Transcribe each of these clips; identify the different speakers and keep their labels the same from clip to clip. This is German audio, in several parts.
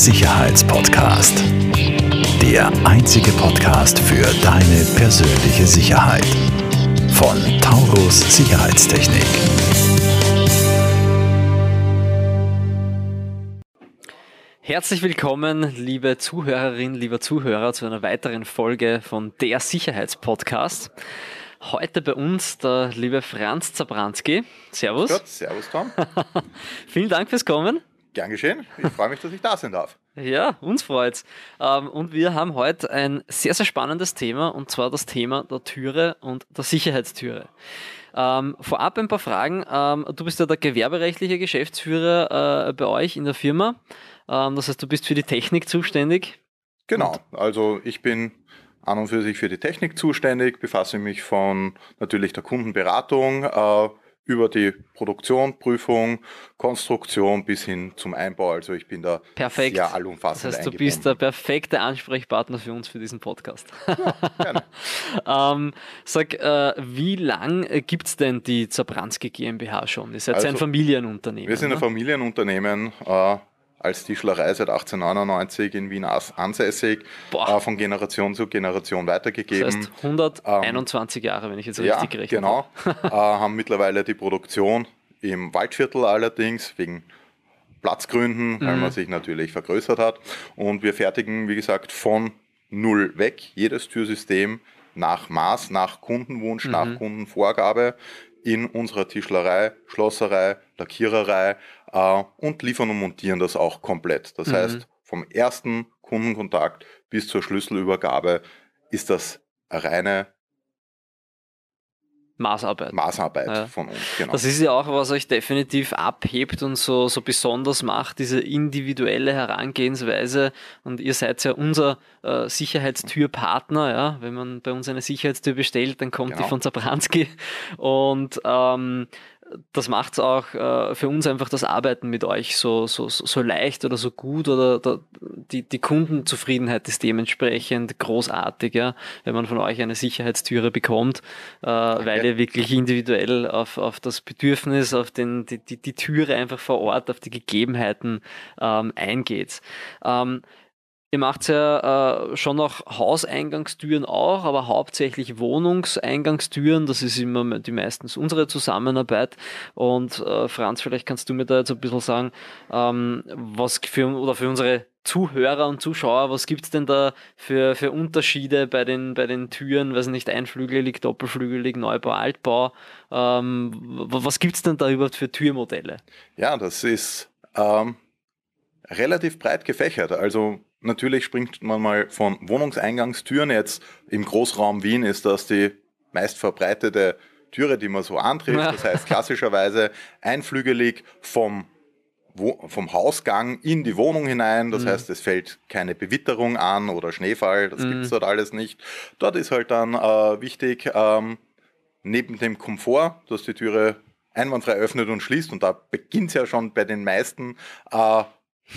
Speaker 1: Sicherheitspodcast. Der einzige Podcast für deine persönliche Sicherheit. Von Taurus Sicherheitstechnik.
Speaker 2: Herzlich willkommen, liebe Zuhörerinnen, lieber Zuhörer, zu einer weiteren Folge von Der Sicherheitspodcast. Heute bei uns der liebe Franz Zabranski. Servus.
Speaker 3: Gott, servus Tom.
Speaker 2: Vielen Dank fürs Kommen.
Speaker 3: Gern geschehen. Ich freue mich, dass ich da sein darf.
Speaker 2: Ja, uns freut's. Ähm, und wir haben heute ein sehr, sehr spannendes Thema und zwar das Thema der Türe und der Sicherheitstüre. Ähm, vorab ein paar Fragen. Ähm, du bist ja der gewerberechtliche Geschäftsführer äh, bei euch in der Firma. Das heißt, du bist für die Technik zuständig.
Speaker 3: Genau. Also ich bin an und für sich für die Technik zuständig, befasse mich von natürlich der Kundenberatung äh, über die Produktion, Prüfung, Konstruktion bis hin zum Einbau. Also ich bin da
Speaker 2: Perfekt.
Speaker 3: sehr allumfassend
Speaker 2: Das heißt, du bist der perfekte Ansprechpartner für uns für diesen Podcast.
Speaker 3: gerne.
Speaker 2: ähm, sag, äh, wie lang gibt es denn die Zabranski GmbH schon? Ihr seid ja ein
Speaker 3: Also,
Speaker 2: Familienunternehmen.
Speaker 3: Wir sind ein
Speaker 2: ne?
Speaker 3: Familienunternehmen, äh, als Tischlerei seit 1899 in Wien ansässig, äh, von Generation zu Generation
Speaker 2: Das
Speaker 3: weitergegeben.
Speaker 2: heißt 121 Jahre, wenn ich jetzt
Speaker 3: Ja,
Speaker 2: richtig habe.
Speaker 3: genau. äh, haben mittlerweile die Produktion im Waldviertel allerdings wegen Platzgründen, weil
Speaker 2: Mhm.
Speaker 3: man sich natürlich vergrößert hat. Und wir fertigen, wie gesagt, von null weg jedes Türsystem nach Maß, nach Kundenwunsch,
Speaker 2: Mhm.
Speaker 3: nach Kundenvorgabe in unserer Tischlerei, Schlosserei, Lackiererei äh, und liefern und montieren das auch komplett. Das
Speaker 2: Mhm.
Speaker 3: heißt, vom ersten Kundenkontakt bis zur Schlüsselübergabe ist das eine reine
Speaker 2: Maßarbeit.
Speaker 3: Maßarbeit
Speaker 2: Ja.
Speaker 3: von uns. Genau.
Speaker 2: Das ist ja auch, was euch definitiv abhebt und so, so besonders macht, diese individuelle Herangehensweise. Und ihr seid ja unser äh, Sicherheitstürpartner. Ja? Wenn man bei uns eine Sicherheitstür bestellt, dann kommt die
Speaker 3: Genau.
Speaker 2: von Zabranski. Und ähm, das macht es auch äh, für uns einfach das Arbeiten mit euch so, so, so leicht oder so gut oder, oder die, die Kundenzufriedenheit ist dementsprechend großartig, ja, wenn man von euch eine Sicherheitstüre bekommt, äh, weil ihr wirklich individuell auf, auf das Bedürfnis, auf den, die, die, die Türe einfach vor Ort, auf die Gegebenheiten ähm, eingeht. Ähm, Ihr macht ja äh, schon noch Hauseingangstüren auch, aber hauptsächlich Wohnungseingangstüren. Das ist immer die meistens unsere Zusammenarbeit. Und äh, Franz, vielleicht kannst du mir da jetzt ein bisschen sagen, ähm, was für oder für unsere Zuhörer und Zuschauer, was gibt's denn da für, für Unterschiede bei den, bei den Türen, weiß nicht, einflügelig, doppelflügelig, Neubau, Altbau? Ähm, was gibt's denn da überhaupt für Türmodelle?
Speaker 3: ja, das ist ähm, relativ breit gefächert. Also natürlich springt man mal von Wohnungseingangstüren. Jetzt im Großraum Wien ist das die meist verbreitete Türe, die man so antrifft. Das heißt klassischerweise einflügelig vom Wo vom Hausgang in die Wohnung hinein. Das
Speaker 2: Mhm.
Speaker 3: heißt, es fällt keine Bewitterung an oder Schneefall. Das
Speaker 2: Mhm.
Speaker 3: gibt's dort alles nicht. Dort ist halt dann äh, wichtig, ähm, neben dem Komfort, dass die Türe einwandfrei öffnet und schließt. Und da beginnt es ja schon bei den meisten äh,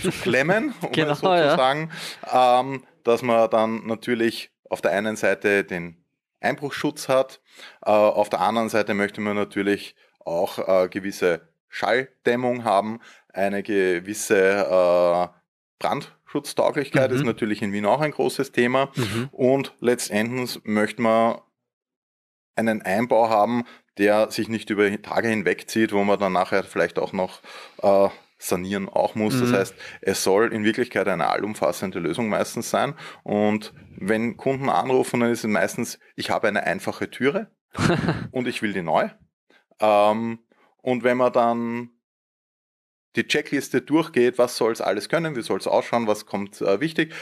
Speaker 3: zu klemmen, um
Speaker 2: Genau,
Speaker 3: es so
Speaker 2: ja.
Speaker 3: zu sagen, ähm, dass man dann natürlich auf der einen Seite den Einbruchsschutz hat, äh, auf der anderen Seite möchte man natürlich auch äh, gewisse Schalldämmung haben, eine gewisse äh, Brandschutztauglichkeit
Speaker 2: Mhm.
Speaker 3: ist natürlich in Wien auch ein großes Thema. Und letztendlich möchte man einen Einbau haben, der sich nicht über Tage hinwegzieht, wo man dann nachher vielleicht auch noch äh, sanieren auch muss. Das
Speaker 2: Mhm.
Speaker 3: heißt, es soll in Wirklichkeit eine allumfassende Lösung meistens sein. Und wenn Kunden anrufen, dann ist es meistens, ich habe eine einfache Türe und ich will die neu. Ähm, und wenn man dann die Checkliste durchgeht, was soll es alles können, wie soll es ausschauen, was kommt äh, wichtig,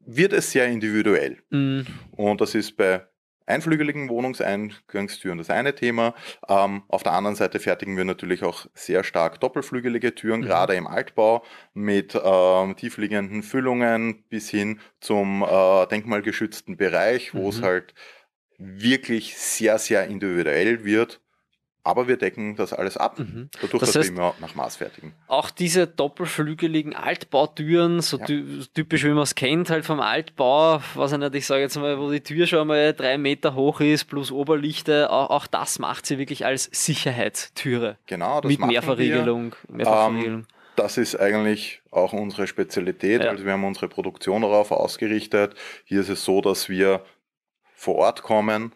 Speaker 3: wird es sehr individuell.
Speaker 2: Mhm.
Speaker 3: Und das ist bei einflügeligen Wohnungseingangstüren das eine Thema. Ähm, auf der anderen Seite fertigen wir natürlich auch sehr stark doppelflügelige Türen,
Speaker 2: Mhm.
Speaker 3: gerade im Altbau mit ähm, tiefliegenden Füllungen bis hin zum äh, denkmalgeschützten Bereich, wo es
Speaker 2: Mhm.
Speaker 3: halt wirklich sehr, sehr individuell wird. Aber wir decken das alles ab,
Speaker 2: Mhm.
Speaker 3: dadurch,
Speaker 2: Das
Speaker 3: dass
Speaker 2: heißt-
Speaker 3: wir immer nach Maß fertigen.
Speaker 2: Auch diese doppelflügeligen Altbautüren, so
Speaker 3: Ja.
Speaker 2: ty typisch wie man es kennt, halt vom Altbau, was ich nicht, ich sage jetzt mal, wo die Tür schon mal drei Meter hoch ist, plus Oberlichte, auch, auch das macht sie wirklich als Sicherheitstüre.
Speaker 3: Genau, das
Speaker 2: Mit. Mehrverriegelung. Mehrfachverriegelung.
Speaker 3: das ist eigentlich auch unsere Spezialität.
Speaker 2: Ja.
Speaker 3: Also wir haben unsere Produktion darauf ausgerichtet. Hier ist es so, dass wir vor Ort kommen,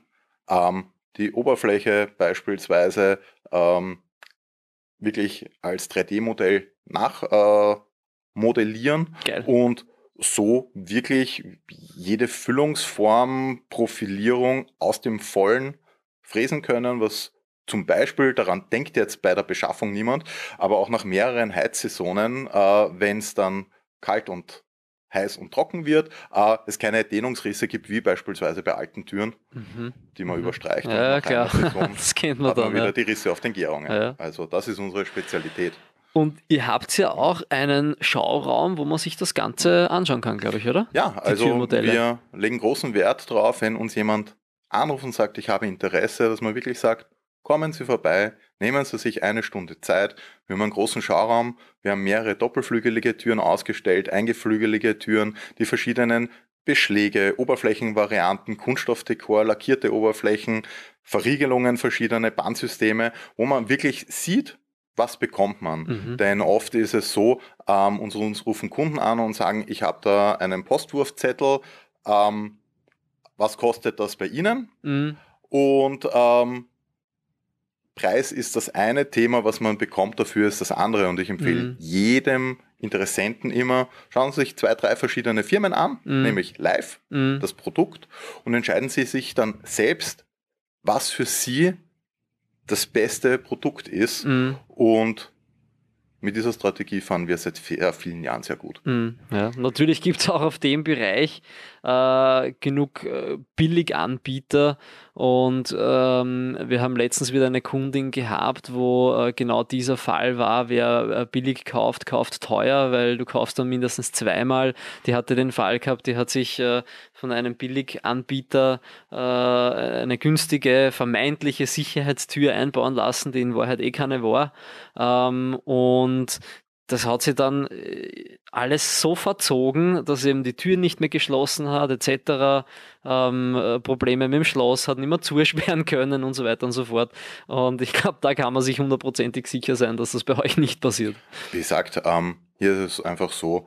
Speaker 3: ähm, die Oberfläche beispielsweise ähm, wirklich als 3D-Modell nachmodellieren äh, und so wirklich jede Füllungsform, Profilierung aus dem Vollen fräsen können, was zum Beispiel, daran denkt jetzt bei der Beschaffung niemand, aber auch nach mehreren Heizsaisonen, äh, wenn es dann kalt und heiß und trocken wird, äh, es keine Dehnungsrisse gibt, wie beispielsweise bei alten Türen,
Speaker 2: Mhm.
Speaker 3: die man
Speaker 2: Mhm.
Speaker 3: überstreicht. und
Speaker 2: Ja, klar. Das kennt man
Speaker 3: hat man
Speaker 2: dann.
Speaker 3: wieder
Speaker 2: Ja.
Speaker 3: die Risse auf den Gärungen.
Speaker 2: Ja.
Speaker 3: Also das ist unsere Spezialität.
Speaker 2: Und ihr habt ja auch einen Schauraum, wo man sich das Ganze anschauen kann, glaube ich, oder?
Speaker 3: Ja, also
Speaker 2: Türmodelle.
Speaker 3: wir legen großen Wert darauf, wenn uns jemand anruft und sagt, ich habe Interesse, dass man wirklich sagt, kommen Sie vorbei, nehmen Sie sich eine Stunde Zeit. Wir haben einen großen Schauraum, wir haben mehrere doppelflügelige Türen ausgestellt, eingeflügelige Türen, die verschiedenen Beschläge, Oberflächenvarianten, Kunststoffdekor, lackierte Oberflächen, Verriegelungen, verschiedene Bandsysteme, wo man wirklich sieht, was bekommt man.
Speaker 2: Mhm.
Speaker 3: Denn oft ist es so, ähm, uns, uns rufen Kunden an und sagen, ich habe da einen Postwurfzettel, ähm, was kostet das bei Ihnen?
Speaker 2: Mhm.
Speaker 3: Und ähm, Preis ist das eine Thema, was man bekommt, dafür ist das andere. Und ich empfehle
Speaker 2: Mhm.
Speaker 3: jedem Interessenten immer, schauen Sie sich zwei, drei verschiedene Firmen an,
Speaker 2: Mhm.
Speaker 3: nämlich live,
Speaker 2: Mhm.
Speaker 3: das Produkt, und entscheiden Sie sich dann selbst, was für Sie das beste Produkt ist.
Speaker 2: Mhm.
Speaker 3: Und mit dieser Strategie fahren wir seit äh, vielen Jahren sehr gut.
Speaker 2: Mhm. Ja, natürlich gibt es auch auf dem Bereich äh, genug äh, Billiganbieter und ähm, wir haben letztens wieder eine Kundin gehabt, wo äh, genau dieser Fall war, wer äh, billig kauft, kauft teuer, weil du kaufst dann mindestens zweimal. Die hatte den Fall gehabt, die hat sich äh, von einem Billiganbieter eine günstige, vermeintliche Sicherheitstür einbauen lassen, die in Wahrheit eh keine war. Ähm, und das hat sie dann äh, alles so verzogen, dass eben die Tür nicht mehr geschlossen hat, etc. Ähm, äh, Probleme mit dem Schloss, hat nicht mehr zusperren können und so weiter und so fort. Und ich glaube, da kann man sich hundertprozentig sicher sein, dass das bei euch nicht passiert.
Speaker 3: Wie gesagt, ähm, hier ist es einfach so,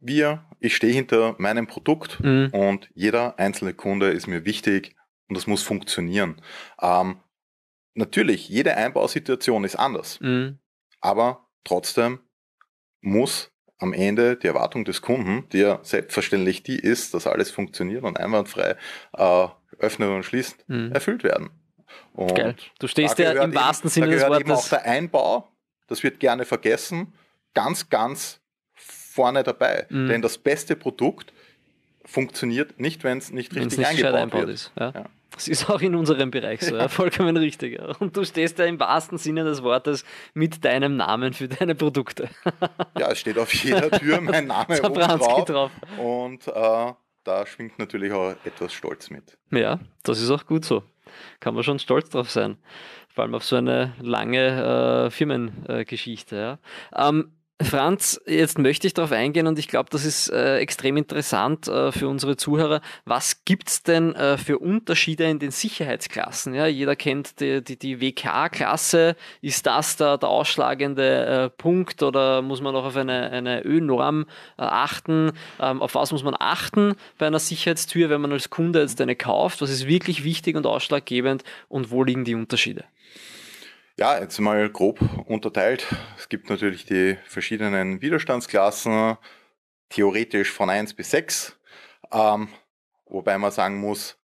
Speaker 3: wir, ich stehe hinter meinem Produkt
Speaker 2: Mhm.
Speaker 3: und jeder einzelne Kunde ist mir wichtig und das muss funktionieren. Ähm, natürlich, jede Einbausituation ist anders,
Speaker 2: Mhm.
Speaker 3: Aber trotzdem muss am Ende die Erwartung des Kunden, die ja selbstverständlich die ist, dass alles funktioniert und einwandfrei äh, öffnet und schließt,
Speaker 2: Mhm.
Speaker 3: erfüllt werden. Und
Speaker 2: Geil. Du stehst ja im wahrsten Sinne des
Speaker 3: gehört eben auch
Speaker 2: Wortes.
Speaker 3: der Einbau, das wird gerne vergessen, ganz, ganz vorne dabei.
Speaker 2: Mhm.
Speaker 3: Denn das beste Produkt funktioniert nicht, wenn es nicht richtig
Speaker 2: nicht
Speaker 3: eingebaut
Speaker 2: einbaut
Speaker 3: wird.
Speaker 2: ist. Ja.
Speaker 3: Ja.
Speaker 2: Das ist auch in unserem Bereich so, ja. vollkommen richtig. Ja. Und du stehst ja im wahrsten Sinne des Wortes mit deinem Namen für deine Produkte.
Speaker 3: Ja, es steht auf jeder Tür mein Name oben drauf.
Speaker 2: drauf.
Speaker 3: Und äh, da schwingt natürlich auch etwas Stolz mit.
Speaker 2: Ja, das ist auch gut so. Kann man schon stolz drauf sein. Vor allem auf so eine lange äh, Firmengeschichte. ja. Ähm, Franz, jetzt möchte ich darauf eingehen und ich glaube, das ist äh, extrem interessant äh, für unsere Zuhörer. Was gibt's denn äh, für Unterschiede in den Sicherheitsklassen? Ja, jeder kennt die, die, die WK-Klasse. Ist das da der ausschlagende äh, Punkt oder muss man noch auf eine, eine Ö-Norm äh, achten? Ähm, auf was muss man achten bei einer Sicherheitstür, wenn man als Kunde jetzt eine kauft? Was ist wirklich wichtig und ausschlaggebend und wo liegen die Unterschiede?
Speaker 3: Ja, jetzt mal grob unterteilt. Es gibt natürlich die verschiedenen Widerstandsklassen, theoretisch von 1 bis 6. Ähm, wobei man sagen muss,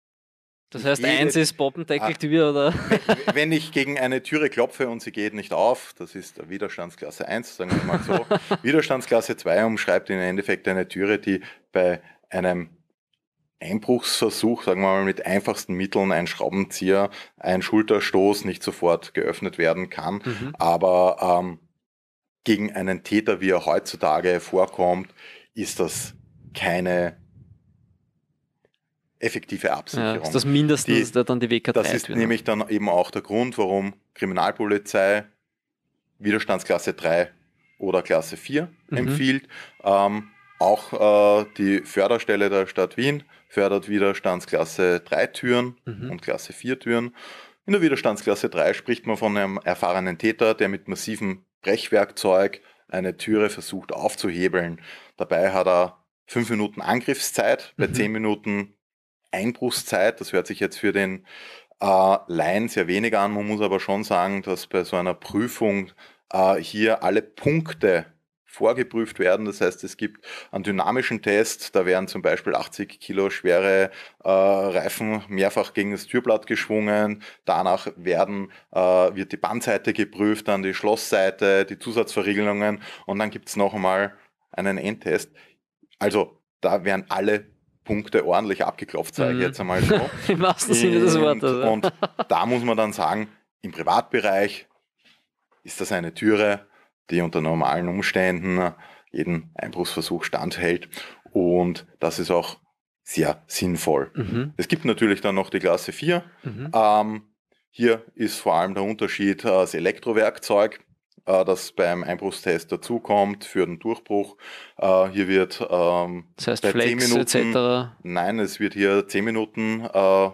Speaker 2: Das heißt, eins ist Boppendeckeltür oder?
Speaker 3: wenn ich gegen eine Türe klopfe und sie geht nicht auf, das ist der Widerstandsklasse 1, sagen wir mal so. Widerstandsklasse 2 umschreibt im Endeffekt eine Türe, die bei einem Einbruchsversuch, sagen wir mal mit einfachsten Mitteln, ein Schraubenzieher, ein Schulterstoß nicht sofort geöffnet werden kann.
Speaker 2: Mhm.
Speaker 3: Aber ähm, gegen einen Täter, wie er heutzutage vorkommt, ist das keine effektive
Speaker 2: Ja,
Speaker 3: Absicherung.
Speaker 2: ist das mindestens
Speaker 3: Die-
Speaker 2: dann die WK3
Speaker 3: Das ist
Speaker 2: ne?
Speaker 3: nämlich dann eben auch der Grund, warum Kriminalpolizei Widerstandsklasse 3 oder Klasse 4
Speaker 2: Mhm.
Speaker 3: empfiehlt. Ähm, auch äh, die Förderstelle der Stadt Wien fördert Widerstandsklasse 3 Türen
Speaker 2: Mhm.
Speaker 3: und Klasse 4 Türen. In der Widerstandsklasse 3 spricht man von einem erfahrenen Täter, der mit massiven Brechwerkzeug eine Türe versucht aufzuhebeln. Dabei hat er fünf Minuten Angriffszeit, bei
Speaker 2: Mhm.
Speaker 3: zehn Minuten Einbruchszeit. Das hört sich jetzt für den äh, Laien sehr wenig an. Man muss aber schon sagen, dass bei so einer Prüfung äh, hier alle Punkte vorgeprüft werden. Das heißt, es gibt einen dynamischen Test, da werden zum Beispiel 80 Kilo schwere äh, Reifen mehrfach gegen das Türblatt geschwungen. Danach werden, äh, wird die Bandseite geprüft, dann die Schlossseite, die Zusatzverriegelungen und dann gibt es noch einmal einen Endtest. Also da werden alle Punkte ordentlich abgeklopft, sage ich
Speaker 2: Mhm.
Speaker 3: jetzt einmal so.
Speaker 2: Im wahrsten Sinne des Wortes.
Speaker 3: und da muss man dann sagen, im Privatbereich ist das eine Türe, die unter normalen Umständen jeden Einbruchsversuch standhält. Und das ist auch sehr sinnvoll.
Speaker 2: Mhm.
Speaker 3: Es gibt natürlich dann noch die Klasse 4.
Speaker 2: Mhm.
Speaker 3: Ähm, hier ist vor allem der Unterschied äh, das Elektrowerkzeug, äh, das beim Einbruchstest dazukommt für den Durchbruch. Äh, hier wird ähm,
Speaker 2: Das heißt
Speaker 3: bei
Speaker 2: Flex
Speaker 3: Minuten-
Speaker 2: etc.
Speaker 3: Nein, es wird hier 10 Minuten äh,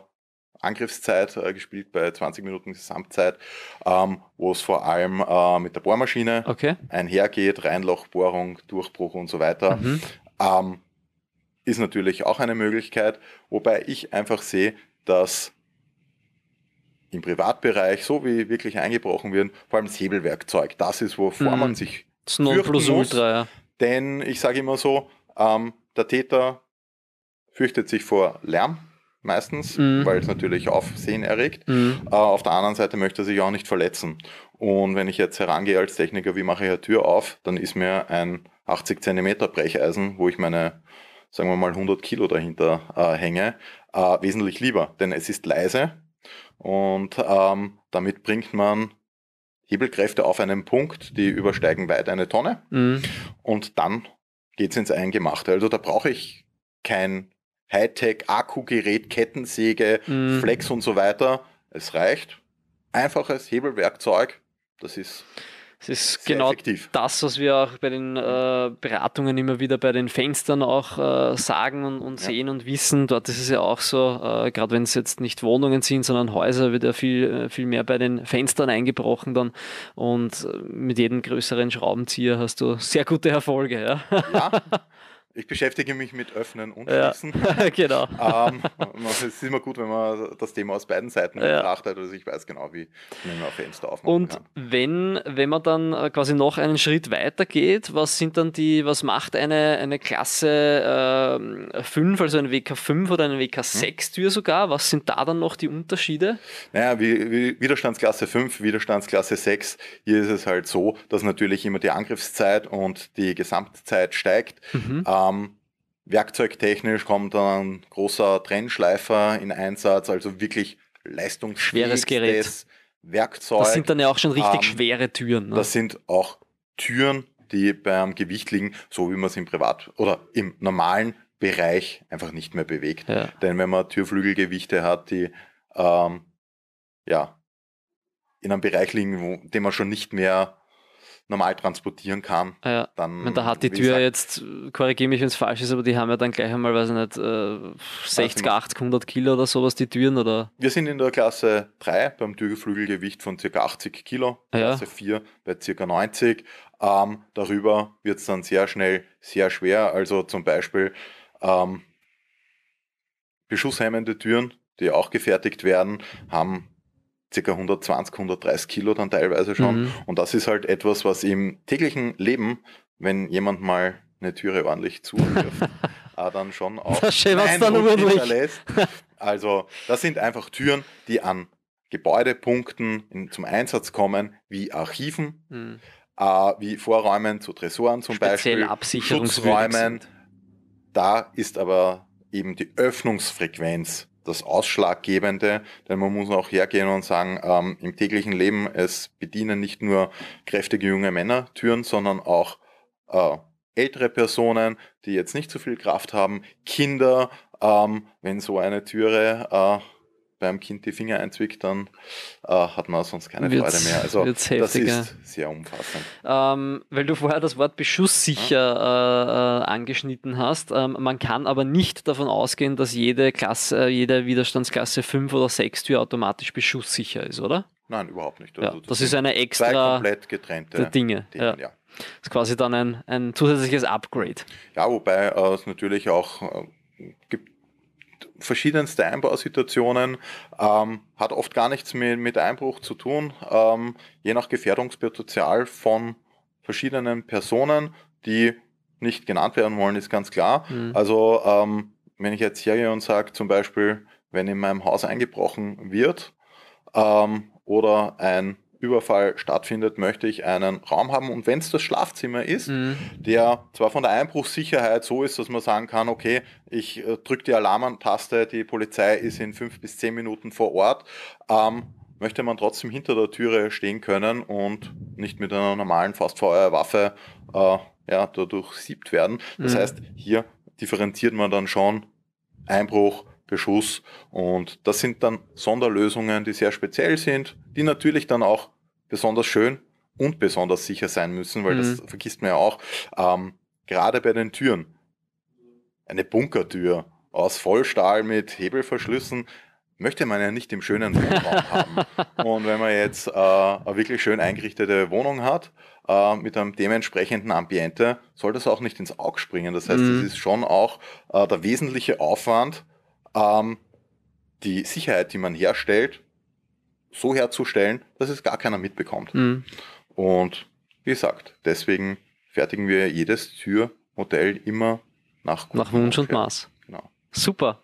Speaker 3: Angriffszeit äh, gespielt bei 20 Minuten Gesamtzeit, ähm, wo es vor allem äh, mit der Bohrmaschine
Speaker 2: Okay.
Speaker 3: einhergeht, Reinlochbohrung, Durchbruch und so weiter.
Speaker 2: Mhm.
Speaker 3: Ähm, ist natürlich auch eine Möglichkeit, wobei ich einfach sehe, dass im Privatbereich, so wie wirklich eingebrochen wird, vor allem das Hebelwerkzeug, das ist, wovor
Speaker 2: Mhm.
Speaker 3: man sich
Speaker 2: Das
Speaker 3: Fürchten muss.
Speaker 2: Nonplusultra, ja.
Speaker 3: denn ich sage immer so, ähm, der Täter fürchtet sich vor Lärm meistens,
Speaker 2: Mhm.
Speaker 3: weil es natürlich Aufsehen erregt.
Speaker 2: Mhm.
Speaker 3: Äh, auf der anderen Seite möchte er sich auch nicht verletzen. Und wenn ich jetzt herangehe als Techniker, wie mache ich eine Tür auf, dann ist mir ein 80 Zentimeter Brecheisen, wo ich meine, sagen wir mal 100 Kilo dahinter äh, hänge, äh, wesentlich lieber, denn es ist leise und ähm, damit bringt man Hebelkräfte auf einen Punkt, die übersteigen weit eine Tonne
Speaker 2: Mhm.
Speaker 3: und dann geht's ins Eingemachte. Also da brauche ich kein Hightech-Akkugerät, Kettensäge,
Speaker 2: Mhm.
Speaker 3: Flex und so weiter. Es reicht. Einfaches Hebelwerkzeug. Das ist
Speaker 2: Es ist
Speaker 3: sehr
Speaker 2: genau
Speaker 3: effektiv.
Speaker 2: das, was wir auch bei den äh, Beratungen immer wieder bei den Fenstern auch äh, sagen und, und
Speaker 3: Ja.
Speaker 2: sehen und wissen. Dort ist es ja auch so, äh, gerade wenn es jetzt nicht Wohnungen sind, sondern Häuser, wird ja viel, äh, viel mehr bei den Fenstern eingebrochen dann. Und äh, mit jedem größeren Schraubenzieher hast du sehr gute Erfolge. Ja,
Speaker 3: Ja, ich beschäftige mich mit Öffnen und
Speaker 2: Ja.
Speaker 3: Schließen.
Speaker 2: genau.
Speaker 3: ähm, es ist immer gut, wenn man das Thema aus beiden Seiten
Speaker 2: Ja.
Speaker 3: betrachtet. Also ich weiß genau, wie man ein Fenster aufmachen
Speaker 2: Und
Speaker 3: kann.
Speaker 2: wenn, wenn man dann äh, quasi noch einen Schritt weiter geht, was sind dann die, was macht eine, eine Klasse äh, 5, also eine WK5 oder eine WK6 Tür sogar? Was sind da dann noch die Unterschiede?
Speaker 3: Naja, wie, wie Widerstandsklasse 5, Widerstandsklasse 6, hier ist es halt so, dass natürlich immer die Angriffszeit und die Gesamtzeit steigt.
Speaker 2: Mhm.
Speaker 3: Ähm, werkzeugtechnisch kommt dann ein großer Trennschleifer in Einsatz, also wirklich
Speaker 2: Schweres Gerät.
Speaker 3: Werkzeug.
Speaker 2: Das sind dann ja auch schon richtig
Speaker 3: ähm,
Speaker 2: schwere Türen. Ne?
Speaker 3: Das sind auch Türen, die beim Gewicht liegen, so wie man es im Privat- oder im normalen Bereich einfach nicht mehr bewegt.
Speaker 2: ja.
Speaker 3: Denn wenn man Türflügelgewichte hat, die ähm, ja, in einem Bereich liegen, wo, den man schon nicht mehr normal transportieren kann,
Speaker 2: Ja.
Speaker 3: dann.
Speaker 2: Meine, da hat die Tür
Speaker 3: gesagt,
Speaker 2: jetzt, korrigiere mich, wenn es falsch ist, aber die haben ja dann gleich einmal, weiß ich nicht, äh, 60, 80, 100 Kilo oder sowas, die Türen, oder?
Speaker 3: Wir sind in der Klasse 3 beim Türflügelgewicht von ca. 80 Kilo,
Speaker 2: Ja.
Speaker 3: Klasse 4 bei ca. 90. Ähm, darüber wird es dann sehr schnell sehr schwer. Also zum Beispiel ähm, beschusshemmende Türen, die auch gefertigt werden, haben ca. 120, 130 Kilo dann teilweise schon.
Speaker 2: Mhm.
Speaker 3: Und das ist halt etwas, was im täglichen Leben, wenn jemand mal eine Türe ordentlich zuwirft, äh, dann schon auch
Speaker 2: Da schemert's
Speaker 3: einen
Speaker 2: dann
Speaker 3: Eindruck
Speaker 2: ordentlich.
Speaker 3: hinterlässt. Also das sind einfach Türen, die an Gebäudepunkten in, zum Einsatz kommen, wie Archiven,
Speaker 2: Mhm.
Speaker 3: äh, wie Vorräumen zu Tresoren zum
Speaker 2: Speziell
Speaker 3: Beispiel, Schutzräumen. Da ist aber eben die Öffnungsfrequenz das Ausschlaggebende, denn man muss auch hergehen und sagen, ähm, im täglichen Leben, es bedienen nicht nur kräftige junge Männer Türen, sondern auch äh, ältere Personen, die jetzt nicht so viel Kraft haben, Kinder, ähm, wenn so eine Türe äh, beim Kind die Finger einzwickt, dann äh, hat man sonst keine
Speaker 2: Wird's-
Speaker 3: Freude mehr. Also das
Speaker 2: heftiger.
Speaker 3: ist sehr umfassend.
Speaker 2: Ähm, weil du vorher das Wort beschusssicher äh, äh, angeschnitten hast. Ähm, man kann aber nicht davon ausgehen, dass jede Klasse, äh, jede Widerstandsklasse 5 oder 6 Tür automatisch beschusssicher ist, oder?
Speaker 3: Nein, überhaupt nicht.
Speaker 2: Ja,
Speaker 3: Also
Speaker 2: das
Speaker 3: sind
Speaker 2: ist eine
Speaker 3: zwei
Speaker 2: extra
Speaker 3: komplett getrennte
Speaker 2: Dinge.
Speaker 3: Themen,
Speaker 2: Ja.
Speaker 3: ja.
Speaker 2: Das ist quasi dann ein, ein zusätzliches Upgrade.
Speaker 3: Ja, wobei äh, es natürlich auch äh, gibt verschiedenste Einbausituationen, ähm, hat oft gar nichts mit, mit Einbruch zu tun, ähm, je nach Gefährdungspotenzial von verschiedenen Personen, die nicht genannt werden wollen, ist ganz klar.
Speaker 2: Mhm.
Speaker 3: Also ähm, wenn ich jetzt hergehe und sage zum Beispiel, wenn in meinem Haus eingebrochen wird ähm, oder ein Überfall stattfindet, möchte ich einen Raum haben und wenn es das Schlafzimmer ist,
Speaker 2: Mhm.
Speaker 3: der zwar von der Einbruchssicherheit so ist, dass man sagen kann, okay, ich äh, drücke die Alarmtaste, die Polizei ist in fünf bis zehn Minuten vor Ort, ähm, möchte man trotzdem hinter der Türe stehen können und nicht mit einer normalen Fastfeuerwaffe äh, ja, dadurch siebt werden. Das
Speaker 2: Mhm.
Speaker 3: heißt, hier differenziert man dann schon Einbruch, Beschuss und das sind dann Sonderlösungen, die sehr speziell sind, die natürlich dann auch besonders schön und besonders sicher sein müssen, weil das
Speaker 2: Mhm.
Speaker 3: vergisst man ja auch. Ähm, gerade bei den Türen. Eine Bunkertür aus Vollstahl mit Hebelverschlüssen möchte man ja nicht im schönen Wohnraum haben. Und wenn man jetzt äh, eine wirklich schön eingerichtete Wohnung hat, äh, mit einem dementsprechenden Ambiente, soll das auch nicht ins Auge springen. Das heißt,
Speaker 2: Mhm.
Speaker 3: es ist schon auch äh, der wesentliche Aufwand, ähm, die Sicherheit, die man herstellt, so herzustellen, dass es gar keiner mitbekommt.
Speaker 2: Mhm.
Speaker 3: Und wie gesagt, deswegen fertigen wir jedes Türmodell immer nach,
Speaker 2: Nach Wunsch und. Maß.
Speaker 3: Genau.
Speaker 2: Super.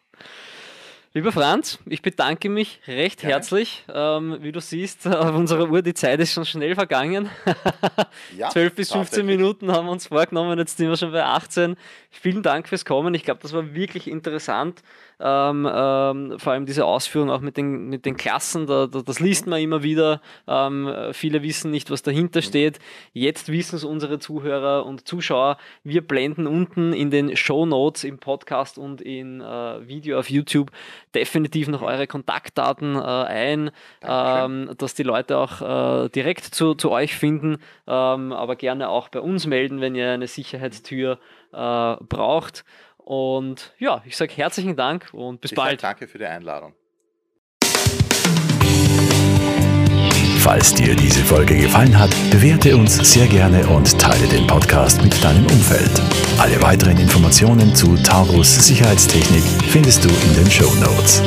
Speaker 2: Lieber Franz, ich bedanke mich recht
Speaker 3: Gerne.
Speaker 2: herzlich. Ähm, wie du siehst, auf unserer Uhr, die Zeit ist schon schnell vergangen.
Speaker 3: Ja,
Speaker 2: 12 bis 15
Speaker 3: tatsächlich.
Speaker 2: Minuten haben wir uns vorgenommen, jetzt sind wir schon bei 18. Vielen Dank fürs Kommen. Ich glaube, das war wirklich interessant. Ähm, ähm, vor allem diese Ausführung auch mit den, mit den Klassen, da, da, das liest man immer wieder. Ähm, äh, viele wissen nicht, was dahinter steht. Jetzt wissen es unsere Zuhörer und Zuschauer. Wir blenden unten in den Show Notes im Podcast und in äh, Video auf YouTube definitiv noch eure Kontaktdaten äh, ein, ähm, dass die Leute auch äh, direkt zu, zu euch finden, ähm, aber gerne auch bei uns melden, wenn ihr eine Sicherheitstür äh, braucht. Und ja, ich sage herzlichen Dank und bis
Speaker 3: Ich
Speaker 2: bald.
Speaker 3: danke für die Einladung.
Speaker 1: Falls dir diese Folge gefallen hat, bewerte uns sehr gerne und teile den Podcast mit deinem Umfeld. Alle weiteren Informationen zu Taurus Sicherheitstechnik findest du in den Show Notes.